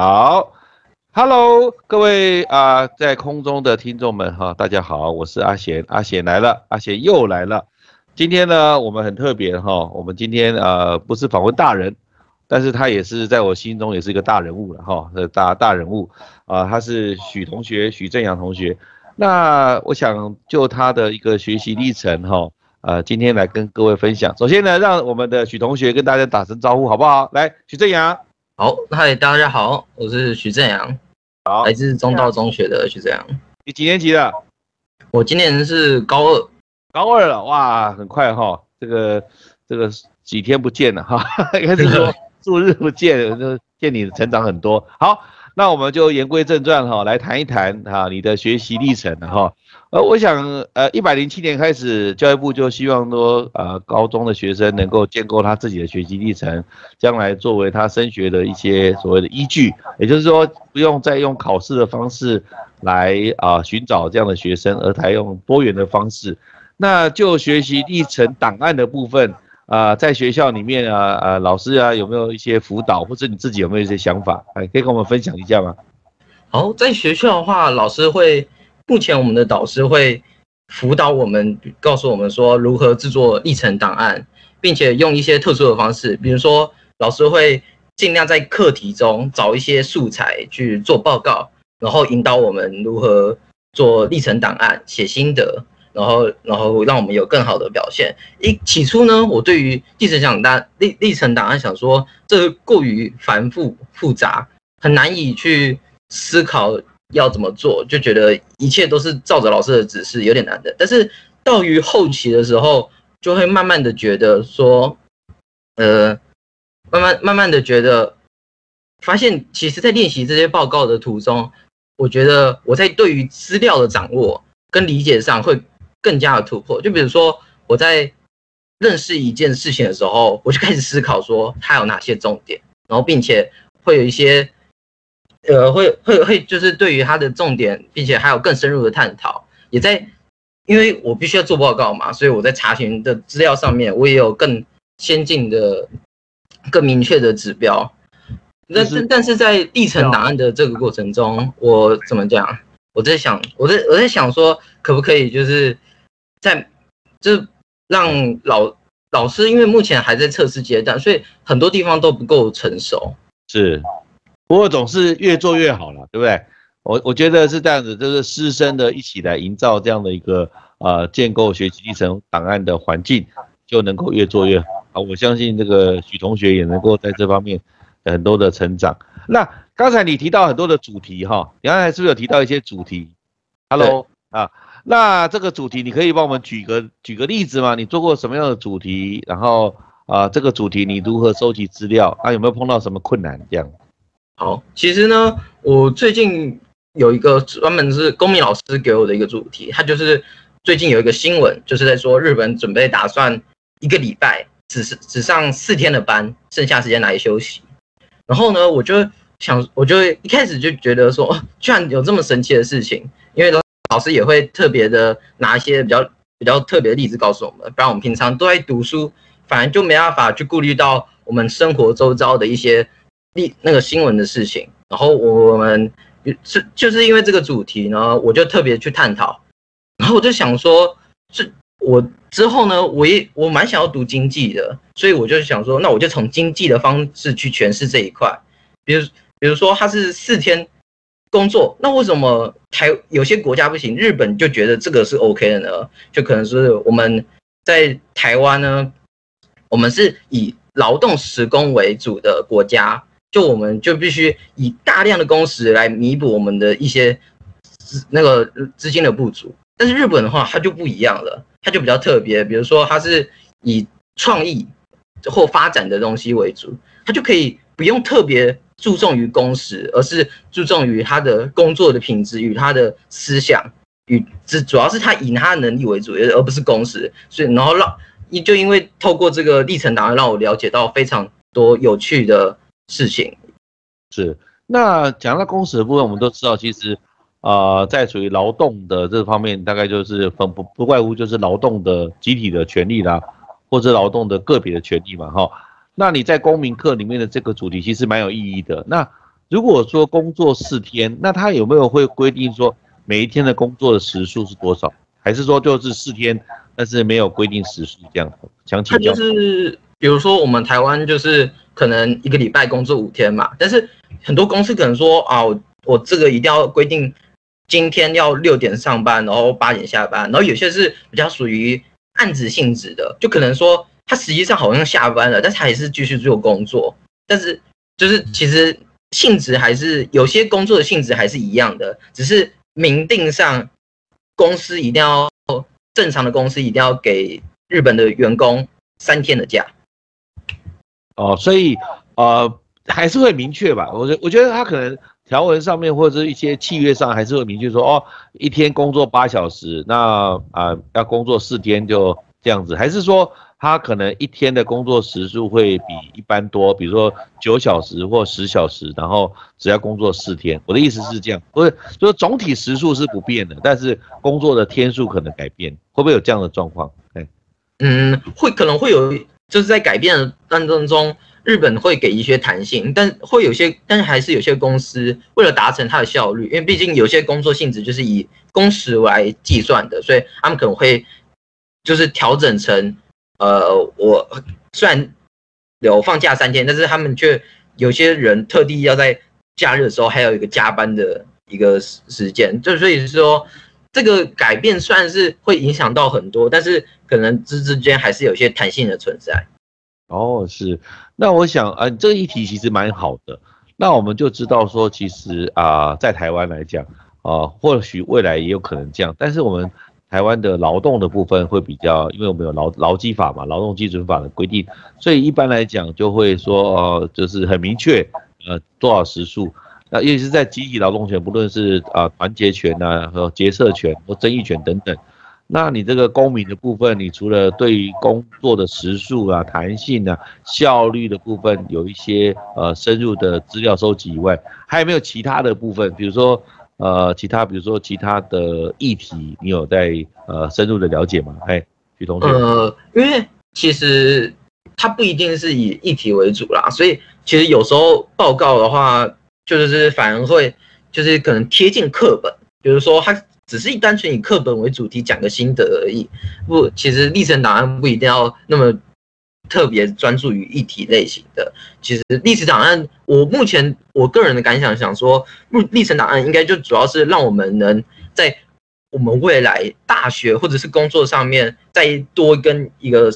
好，Hello，各位啊，在空中的听众们哈，大家好，我是阿贤，阿贤来了，阿贤又来了。今天呢，我们很特别哈，我们今天呃不是访问大人，但是他也是在我心中也是一个大人物了哈，大大人物啊，他是许同学，许正阳同学。那我想就他的一个学习历程哈。呃，今天来跟各位分享。首先呢，让我们的许同学跟大家打声招呼，好不好？来，许正阳。好，嗨，大家好，我是徐正阳，好，来自中道中学的徐正阳。你几年级的？我今年是高二，高二了，哇，很快哈，这个这个几天不见了哈，应该是说 数日不见，就见你成长很多。好，那我们就言归正传哈，来谈一谈哈你的学习历程哈。呃，我想，呃，一百零七年开始，教育部就希望说，呃，高中的学生能够建构他自己的学习历程，将来作为他升学的一些所谓的依据，也就是说，不用再用考试的方式来啊寻找这样的学生，而采用多元的方式。那就学习历程档案的部分，啊，在学校里面啊，呃，老师啊，有没有一些辅导，或者你自己有没有一些想法，哎，可以跟我们分享一下吗？好，在学校的话，老师会。目前我们的导师会辅导我们，告诉我们说如何制作历程档案，并且用一些特殊的方式，比如说老师会尽量在课题中找一些素材去做报告，然后引导我们如何做历程档案、写心得，然后然后让我们有更好的表现。一起初呢，我对于历程档案历历程档案想说这过于繁复复杂，很难以去思考。要怎么做，就觉得一切都是照着老师的指示，有点难的。但是到于后期的时候，就会慢慢的觉得说，呃，慢慢慢慢的觉得，发现其实在练习这些报告的途中，我觉得我在对于资料的掌握跟理解上会更加的突破。就比如说我在认识一件事情的时候，我就开始思考说它有哪些重点，然后并且会有一些。呃，会会会，就是对于它的重点，并且还有更深入的探讨，也在，因为我必须要做报告嘛，所以我在查询的资料上面，我也有更先进的、更明确的指标。但是，但是在历程档案的这个过程中，我怎么讲？我在想，我在我在想说，可不可以就是在，就是让老老师，因为目前还在测试阶段，所以很多地方都不够成熟。是。不过总是越做越好了，对不对？我我觉得是这样子，就是师生的一起来营造这样的一个呃建构学习历程档案的环境，就能够越做越好啊！我相信这个许同学也能够在这方面很多的成长。那刚才你提到很多的主题哈，你刚才是不是有提到一些主题？Hello 啊，那这个主题你可以帮我们举个举个例子吗？你做过什么样的主题？然后啊，这个主题你如何收集资料？啊，有没有碰到什么困难这样？好，其实呢，我最近有一个专门是公民老师给我的一个主题，他就是最近有一个新闻，就是在说日本准备打算一个礼拜只是只上四天的班，剩下时间来休息。然后呢，我就想，我就一开始就觉得说，居然有这么神奇的事情，因为老师也会特别的拿一些比较比较特别的例子告诉我们，不然我们平常都在读书，反而就没办法去顾虑到我们生活周遭的一些。那个新闻的事情，然后我们是就是因为这个主题呢，我就特别去探讨，然后我就想说，是我之后呢，我也我蛮想要读经济的，所以我就想说，那我就从经济的方式去诠释这一块，比如比如说他是四天工作，那为什么台有些国家不行，日本就觉得这个是 OK 的呢？就可能是我们在台湾呢，我们是以劳动时工为主的国家。就我们就必须以大量的工时来弥补我们的一些资那个资金的不足，但是日本的话，它就不一样了，它就比较特别，比如说它是以创意或发展的东西为主，它就可以不用特别注重于工时，而是注重于他的工作的品质与他的思想与只主要是他以他的能力为主，而不是工时，所以然后让就因为透过这个历程档案让我了解到非常多有趣的。事情是那讲到工时的部分，我们都知道，其实啊，在属于劳动的这方面，大概就是分不不外乎就是劳动的集体的权利啦，或者劳动的个别的权利嘛，哈。那你在公民课里面的这个主题其实蛮有意义的。那如果说工作四天，那他有没有会规定说每一天的工作的时数是多少？还是说就是四天，但是没有规定时数这样？想请教。他就是比如说我们台湾就是可能一个礼拜工作五天嘛，但是很多公司可能说啊，我我这个一定要规定今天要六点上班，然后八点下班，然后有些是比较属于案子性质的，就可能说他实际上好像下班了，但是他还是继续做工作，但是就是其实。性质还是有些工作的性质还是一样的，只是明定上公司一定要正常的公司一定要给日本的员工三天的假。哦，所以呃还是会明确吧？我觉我觉得他可能条文上面或者一些契约上还是会明确说哦，一天工作八小时，那啊要工作四天就这样子，还是说？他可能一天的工作时数会比一般多，比如说九小时或十小时，然后只要工作四天。我的意思是这样，不是，就是总体时数是不变的，但是工作的天数可能改变，会不会有这样的状况？嗯，会可能会有，就是在改变的当中中，日本会给一些弹性，但会有些，但是还是有些公司为了达成它的效率，因为毕竟有些工作性质就是以工时来计算的，所以他们可能会就是调整成。呃，我虽然有放假三天，但是他们却有些人特地要在假日的时候还有一个加班的一个时时间，就所以说这个改变算是会影响到很多，但是可能之之间还是有些弹性的存在。哦，是，那我想啊，这一题其实蛮好的，那我们就知道说，其实啊，在台湾来讲啊，或许未来也有可能这样，但是我们。台湾的劳动的部分会比较，因为我们有劳劳基法嘛，劳动基准法的规定，所以一般来讲就会说，呃，就是很明确，呃，多少时数。那尤其是在集体劳动权，不论是啊团结权呐和结社权或争议权等等，那你这个公民的部分，你除了对于工作的时数啊、弹性啊、效率的部分有一些呃深入的资料收集以外，还有没有其他的部分，比如说？呃，其他比如说其他的议题，你有在呃深入的了解吗？哎，徐同学。呃，因为其实它不一定是以议题为主啦，所以其实有时候报告的话，就是反而会就是可能贴近课本，比如说它只是单纯以课本为主题讲个心得而已。不，其实历程档案不一定要那么。特别专注于议题类型的，其实历史档案，我目前我个人的感想想说，历历程档案应该就主要是让我们能在我们未来大学或者是工作上面，再多跟一个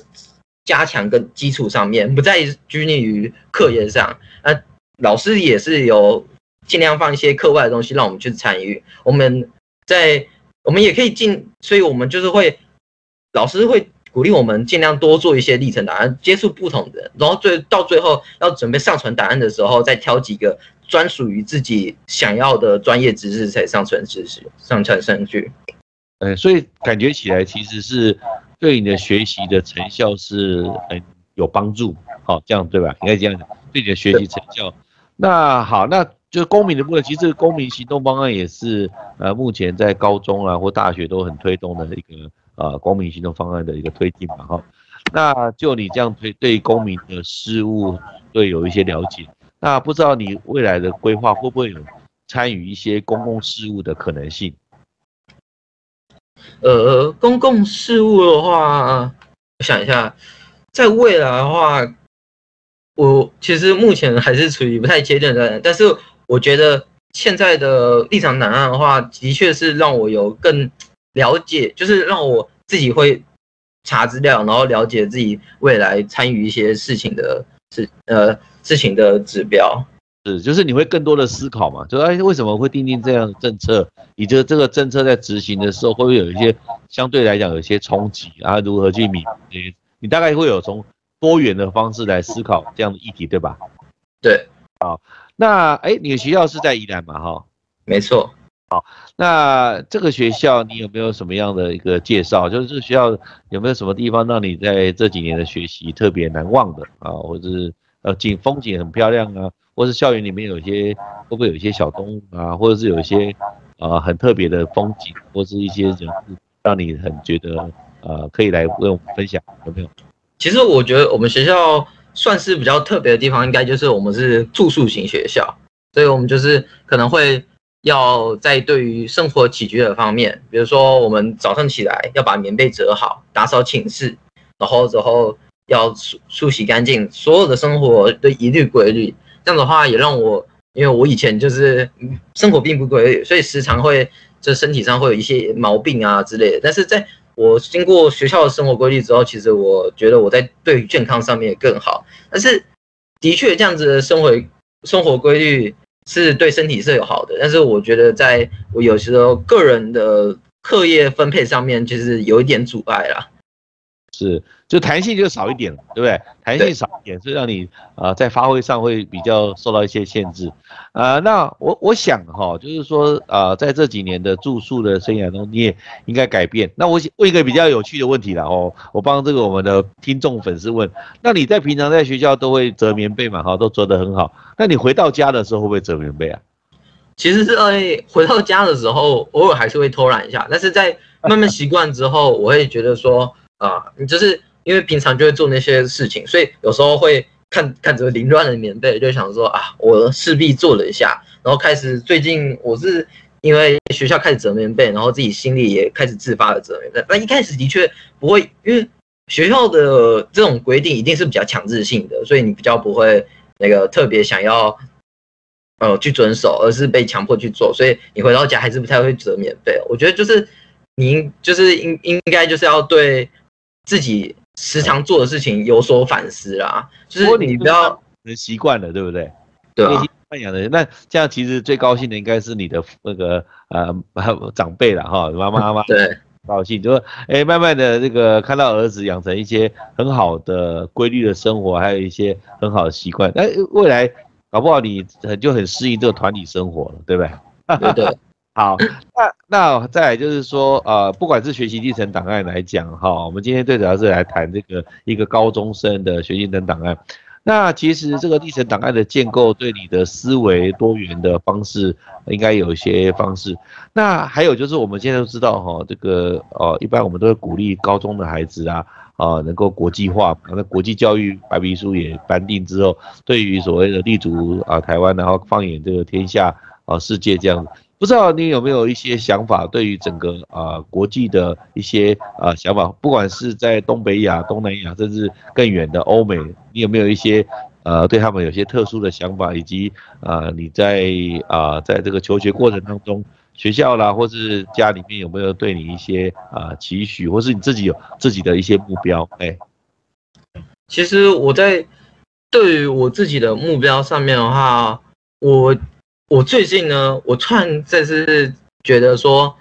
加强跟基础上面，不再拘泥于课业上。那老师也是有尽量放一些课外的东西让我们去参与。我们在我们也可以进，所以我们就是会老师会。鼓励我们尽量多做一些历程档案，接触不同的，然后最到最后要准备上传档案的时候，再挑几个专属于自己想要的专业知识才上传知识，上传上去。呃，所以感觉起来其实是对你的学习的成效是很有帮助，好，这样对吧？应该这样讲，对你的学习成效。那好，那就是公民的部分，其实公民行动方案也是呃，目前在高中啊或大学都很推动的一个。啊，公民行动方案的一个推进嘛，哈，那就你这样推对公民的事务会有一些了解，那不知道你未来的规划会不会有参与一些公共事务的可能性？呃，公共事务的话，我想一下，在未来的话，我其实目前还是处于不太阶段的，但是我觉得现在的立场档案的话，的确是让我有更。了解就是让我自己会查资料，然后了解自己未来参与一些事情的事呃事情的指标是就是你会更多的思考嘛？就哎为什么会定定这样的政策？你觉得这个政策在执行的时候会不会有一些相对来讲有一些冲击啊？如何去弥补？你大概会有从多元的方式来思考这样的议题，对吧？对，好，那哎你的学校是在宜兰嘛？哈，没错。好，那这个学校你有没有什么样的一个介绍？就是这个学校有没有什么地方让你在这几年的学习特别难忘的啊？或者是呃景风景很漂亮啊？或是校园里面有些会不会有一些小动物啊？或者是有一些呃很特别的风景，或是一些人物让你很觉得呃可以来为我们分享有没有？其实我觉得我们学校算是比较特别的地方，应该就是我们是住宿型学校，所以我们就是可能会要在对于生活起居的方面，比如说我们早上起来要把棉被折好，打扫寝室，然后之后要梳梳洗干净，所有的生活都一律规律。这样的话也让我，因为我以前就是生活并不规律，所以时常会这身体上会有一些毛病啊之类的。但是在我经过学校的生活规律之后，其实我觉得我在对于健康上面也更好。但是的确这样子的生活生活规律是对身体是有好的，但是我觉得在我有时候个人的课业分配上面，其实有一点阻碍啦。是，就弹性就少一点，对不对？弹性少一点，所以让你呃在发挥上会比较受到一些限制。呃，那我我想哈，就是说呃在这几年的住宿的生涯中，你也应该改变。那我问一个比较有趣的问题了哦，我帮这个我们的听众粉丝问，那你在平常在学校都会折棉被嘛？哈，都折得很好。那你回到家的时候会不会折棉被啊？其实是在回到家的时候，偶尔还是会偷懒一下，但是在慢慢习惯之后，我会觉得说。啊，你就是因为平常就会做那些事情，所以有时候会看看着凌乱的棉被，就想说啊，我势必做了一下，然后开始最近我是因为学校开始折棉被，然后自己心里也开始自发的折棉被。那一开始的确不会，因为学校的这种规定一定是比较强制性的，所以你比较不会那个特别想要呃去遵守，而是被强迫去做，所以你回到家还是不太会折棉被。我觉得就是你应就是应应该就是要对。自己时常做的事情有所反思啦，就是你不要习惯了，对不对？对啊。惯养的，那这样其实最高兴的应该是你的那个呃长辈了哈，妈妈妈妈 对高兴，就说哎，慢慢的这个看到儿子养成一些很好的规律的生活，还有一些很好的习惯，那未来搞不好你很就很适应这个团体生活了，对不对？对 对。好，那那再来就是说，呃，不管是学习历程档案来讲，哈，我们今天最主要是来谈这个一个高中生的学习历程档案。那其实这个历程档案的建构，对你的思维多元的方式，应该有一些方式。那还有就是我们现在都知道，哈，这个呃，一般我们都会鼓励高中的孩子啊，啊，能够国际化。那国际教育白皮书也颁定之后，对于所谓的立足啊台湾，然后放眼这个天下啊世界这样。不知道你有没有一些想法，对于整个啊国际的一些啊想法，不管是在东北亚、东南亚，甚至更远的欧美，你有没有一些呃对他们有些特殊的想法，以及啊你在啊在这个求学过程当中，学校啦或是家里面有没有对你一些啊期许，或是你自己有自己的一些目标？哎，其实我在对于我自己的目标上面的话，我。我最近呢，我突然在是觉得说，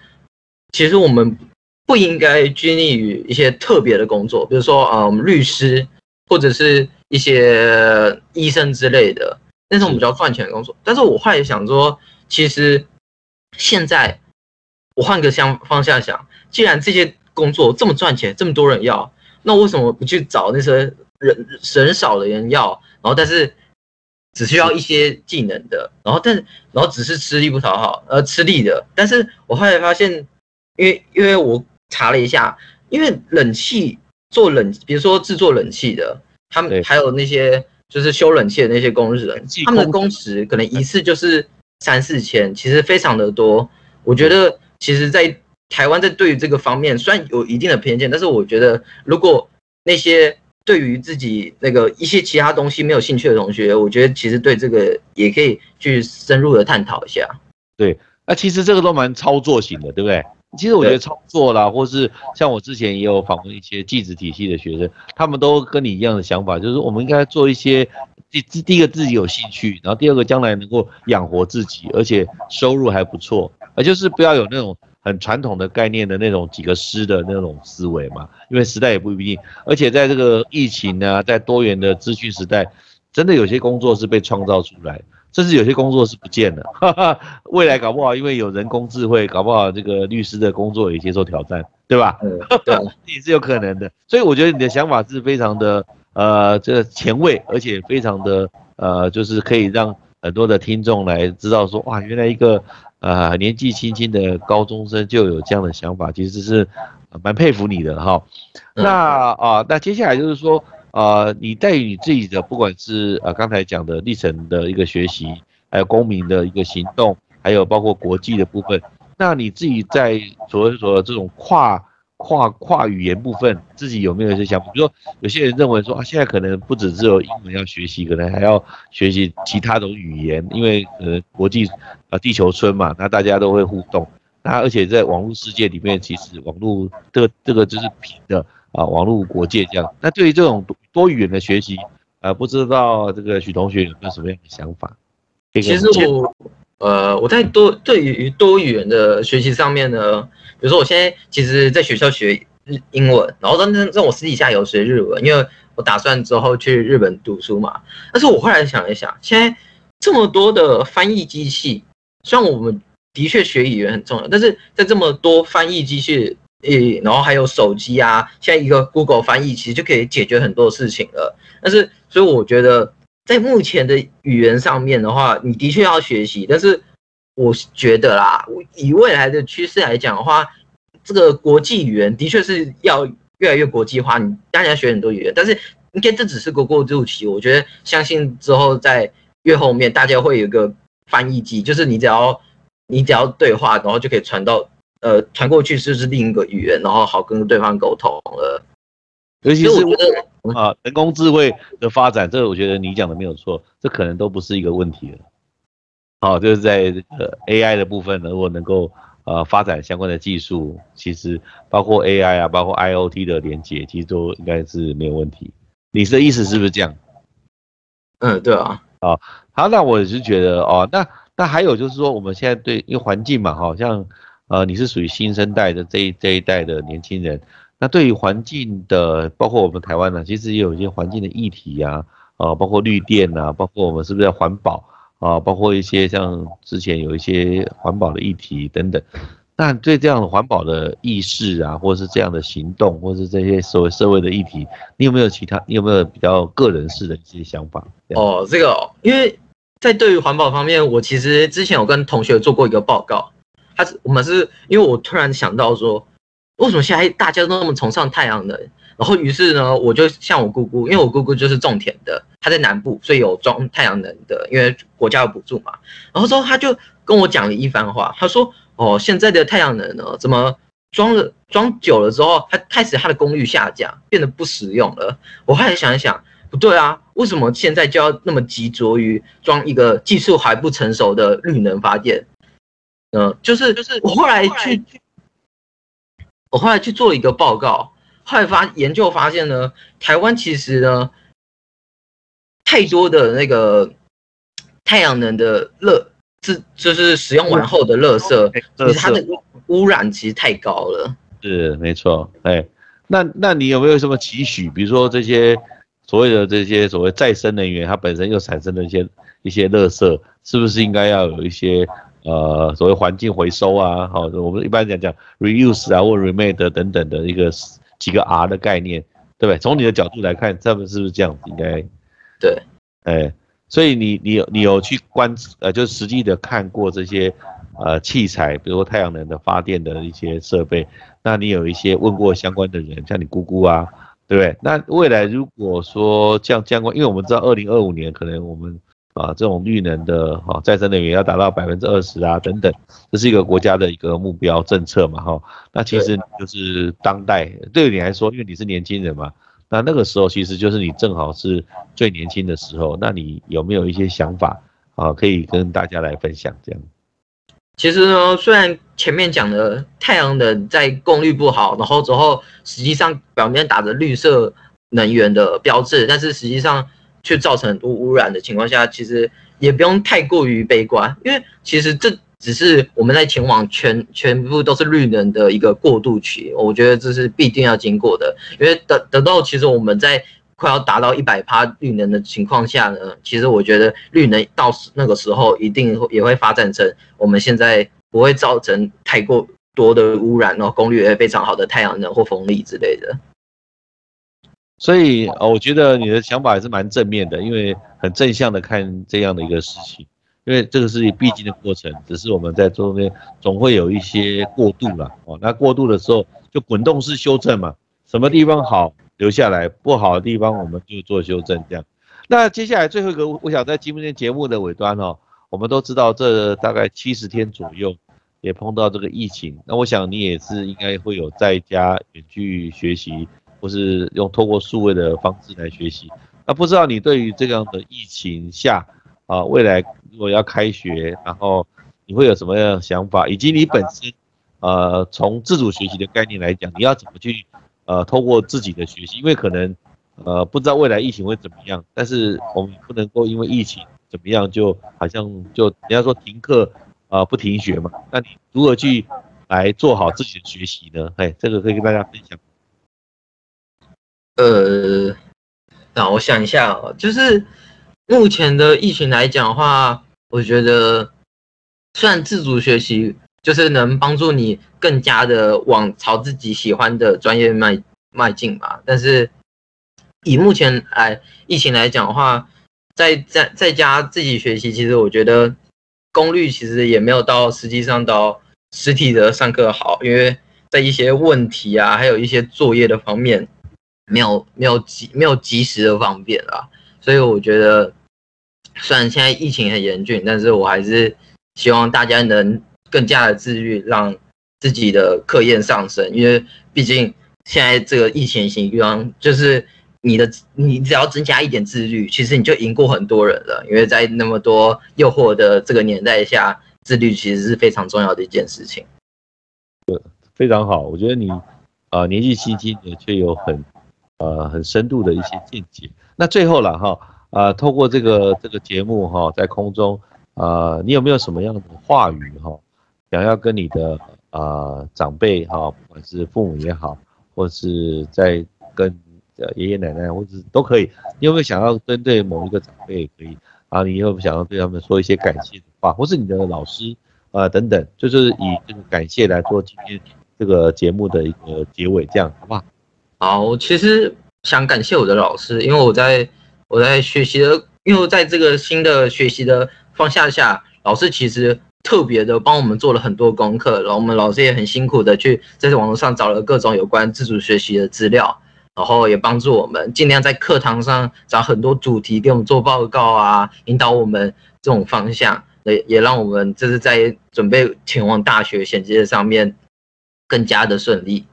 其实我们不应该拘泥于一些特别的工作，比如说啊，我们律师或者是一些医生之类的那种比较赚钱的工作。但是我后来想说，其实现在我换个向方向想，既然这些工作这么赚钱，这么多人要，那为什么不去找那些人人少的人要，然后但是。只需要一些技能的，然后但然后只是吃力不讨好，呃，吃力的。但是我后来发现，因为因为我查了一下，因为冷气做冷，比如说制作冷气的，他们还有那些就是修冷气的那些工人，他们的工时可能一次就是三四千，其实非常的多。我觉得其实，在台湾在对于这个方面虽然有一定的偏见，但是我觉得如果那些。对于自己那个一些其他东西没有兴趣的同学，我觉得其实对这个也可以去深入的探讨一下。对，那其实这个都蛮操作型的，对不对？其实我觉得操作啦，或是像我之前也有访问一些技职体系的学生，他们都跟你一样的想法，就是我们应该做一些第第第一个自己有兴趣，然后第二个将来能够养活自己，而且收入还不错，而就是不要有那种。很传统的概念的那种几个师的那种思维嘛，因为时代也不一定，而且在这个疫情呢，在多元的资讯时代，真的有些工作是被创造出来，甚至有些工作是不见了。未来搞不好，因为有人工智慧，搞不好这个律师的工作也接受挑战，对吧？嗯，对，也是有可能的。所以我觉得你的想法是非常的呃，这个前卫，而且非常的呃，就是可以让很多的听众来知道说，哇，原来一个。呃，年纪轻轻的高中生就有这样的想法，其实是蛮佩服你的哈。那啊，那接下来就是说，呃，你对于你自己的不管是呃刚才讲的历程的一个学习，还有公民的一个行动，还有包括国际的部分，那你自己在所谓说这种跨。跨跨语言部分，自己有没有一些想法？比如说，有些人认为说啊，现在可能不只只有英文要学习，可能还要学习其他种语言，因为呃国际啊地球村嘛，那大家都会互动。那而且在网络世界里面，其实网络这个这个就是平的啊，网络国界这样。那对于这种多多语言的学习，呃，不知道这个许同学有没有什么样的想法？其实我呃我在多对于多语言的学习上面呢。比如说，我现在其实在学校学日英文，然后让让让我私底下有学日文，因为我打算之后去日本读书嘛。但是我后来想一想，现在这么多的翻译机器，虽然我们的确学语言很重要，但是在这么多翻译机器，诶，然后还有手机啊，现在一个 Google 翻译其实就可以解决很多事情了。但是，所以我觉得在目前的语言上面的话，你的确要学习，但是。我觉得啦，以未来的趋势来讲的话，这个国际语言的确是要越来越国际化。你当然要学很多语言，但是应该这只是个过渡期。我觉得相信之后在越后面，大家会有一个翻译机，就是你只要你只要对话，然后就可以传到呃传过去，就是另一个语言，然后好跟对方沟通了。尤其是我觉得啊，人工智慧的发展，这个我觉得你讲的没有错，这可能都不是一个问题了。好，就是在这个 AI 的部分，如果能够呃发展相关的技术，其实包括 AI 啊，包括 IOT 的连接，其实都应该是没有问题。你的意思是不是这样？嗯，对啊。啊，好，那我是觉得哦，那那还有就是说，我们现在对因为环境嘛，好像呃你是属于新生代的这一这一代的年轻人，那对于环境的，包括我们台湾呢，其实也有一些环境的议题呀，啊，包括绿电啊，包括我们是不是要环保？啊，包括一些像之前有一些环保的议题等等，那对这样的环保的意识啊，或是这样的行动，或是这些所谓社会的议题，你有没有其他？你有没有比较个人式的一些想法？哦，这个，因为在对于环保方面，我其实之前有跟同学做过一个报告，他是我们是因为我突然想到说，为什么现在大家都那么崇尚太阳能？然后于是呢，我就像我姑姑，因为我姑姑就是种田的。他在南部，所以有装太阳能的，因为国家有补助嘛。然后之后他就跟我讲了一番话，他说：“哦，现在的太阳能呢，怎么装了装久了之后，它开始它的功率下降，变得不实用了。”我后来想一想，不对啊，为什么现在就要那么执着于装一个技术还不成熟的绿能发电？嗯，就是就是我后来去，我后来去做了一个报告，后来发研究发现呢，台湾其实呢。太多的那个太阳能的热，是就是使用完后的热色，其实它的污染其实太高了。是没错，哎，那那你有没有什么期许？比如说这些所谓的这些所谓再生能源，它本身又产生了一些一些热色，是不是应该要有一些呃所谓环境回收啊？好，我们一般讲讲 reuse 啊或 remade 等等的一个几个 R 的概念，对不对？从你的角度来看，他们是不是这样子？应该。对，哎，所以你你有你有去观呃，就实际的看过这些呃器材，比如说太阳能的发电的一些设备，那你有一些问过相关的人，像你姑姑啊，对不对？那未来如果说像相关，因为我们知道二零二五年可能我们啊这种绿能的哈再生能源要达到百分之二十啊等等，这是一个国家的一个目标政策嘛哈。那其实就是当代对你来说，因为你是年轻人嘛。那那个时候其实就是你正好是最年轻的时候，那你有没有一些想法啊，可以跟大家来分享？这样，其实呢，虽然前面讲的太阳能在功率不好，然后之后实际上表面打着绿色能源的标志，但是实际上却造成很多污染的情况下，其实也不用太过于悲观，因为其实这。只是我们在前往全全部都是绿能的一个过渡期，我觉得这是必定要经过的。因为等等到其实我们在快要达到一百趴绿能的情况下呢，其实我觉得绿能到那个时候一定也会发展成我们现在不会造成太过多的污染，然后功率也非常好的太阳能或风力之类的。所以呃，我觉得你的想法还是蛮正面的，因为很正向的看这样的一个事情。因为这个是必经的过程，只是我们在中间总会有一些过渡了哦。那过渡的时候就滚动式修正嘛，什么地方好留下来，不好的地方我们就做修正。这样，那接下来最后一个，我想在今天节目的尾端哦，我们都知道这大概七十天左右也碰到这个疫情，那我想你也是应该会有在家远距学习，或是用透过数位的方式来学习。那不知道你对于这样的疫情下啊，未来如果要开学，然后你会有什么样的想法，以及你本身呃从自主学习的概念来讲，你要怎么去？呃，通过自己的学习，因为可能，呃，不知道未来疫情会怎么样，但是我们不能够因为疫情怎么样，就好像就人家说停课啊，不停学嘛。那你如何去来做好自己的学习呢？哎，这个可以跟大家分享。呃，那我想一下哦，就是目前的疫情来讲的话，我觉得虽然自主学习。就是能帮助你更加的往朝自己喜欢的专业迈迈进吧。但是以目前来疫情来讲的话，在在在家自己学习，其实我觉得功率其实也没有到实际上到实体的上课好，因为在一些问题啊，还有一些作业的方面，没有没有及没有及时的方便啊。所以我觉得，虽然现在疫情很严峻，但是我还是希望大家能。更加的自律，让自己的课业上升，因为毕竟现在这个疫情情况，就是你的你只要增加一点自律，其实你就赢过很多人了。因为在那么多诱惑的这个年代下，自律其实是非常重要的一件事情。对，非常好，我觉得你啊年纪轻轻的却有很呃很深度的一些见解。那最后了哈啊，透过这个这个节目哈，在空中啊，你有没有什么样的话语哈？想要跟你的啊长辈哈，不管是父母也好，或是在跟呃爷爷奶奶或者都可以，你有没有想要针对某一个长辈也可以啊？你有没有想要对他们说一些感谢的话，或是你的老师啊等等，就是以这个感谢来做今天这个节目的一个结尾，这样好不好？好，其实想感谢我的老师，因为我在我在学习的，因为在这个新的学习的方向下，老师其实。特别的帮我们做了很多功课，然后我们老师也很辛苦的去在网络上找了各种有关自主学习的资料，然后也帮助我们尽量在课堂上找很多主题给我们做报告啊，引导我们这种方向，也也让我们这是在准备前往大学衔接上面更加的顺利。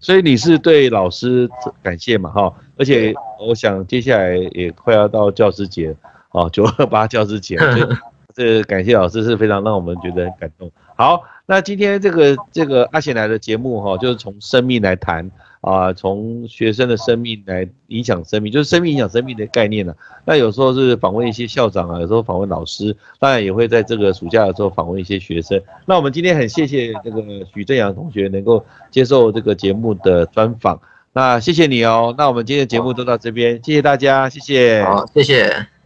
所以你是对老师感谢嘛？哈，而且我想接下来也快要到教师节哦，九二八教师节。这感谢老师是非常让我们觉得很感动。好，那今天这个这个阿贤来的节目哈，就是从生命来谈啊，从学生的生命来影响生命，就是生命影响生命的概念呢。那有时候是访问一些校长啊，有时候访问老师，当然也会在这个暑假的时候访问一些学生。那我们今天很谢谢这个许正阳同学能够接受这个节目的专访，那谢谢你哦。那我们今天的节目就到这边，谢谢大家，谢谢，好，谢谢。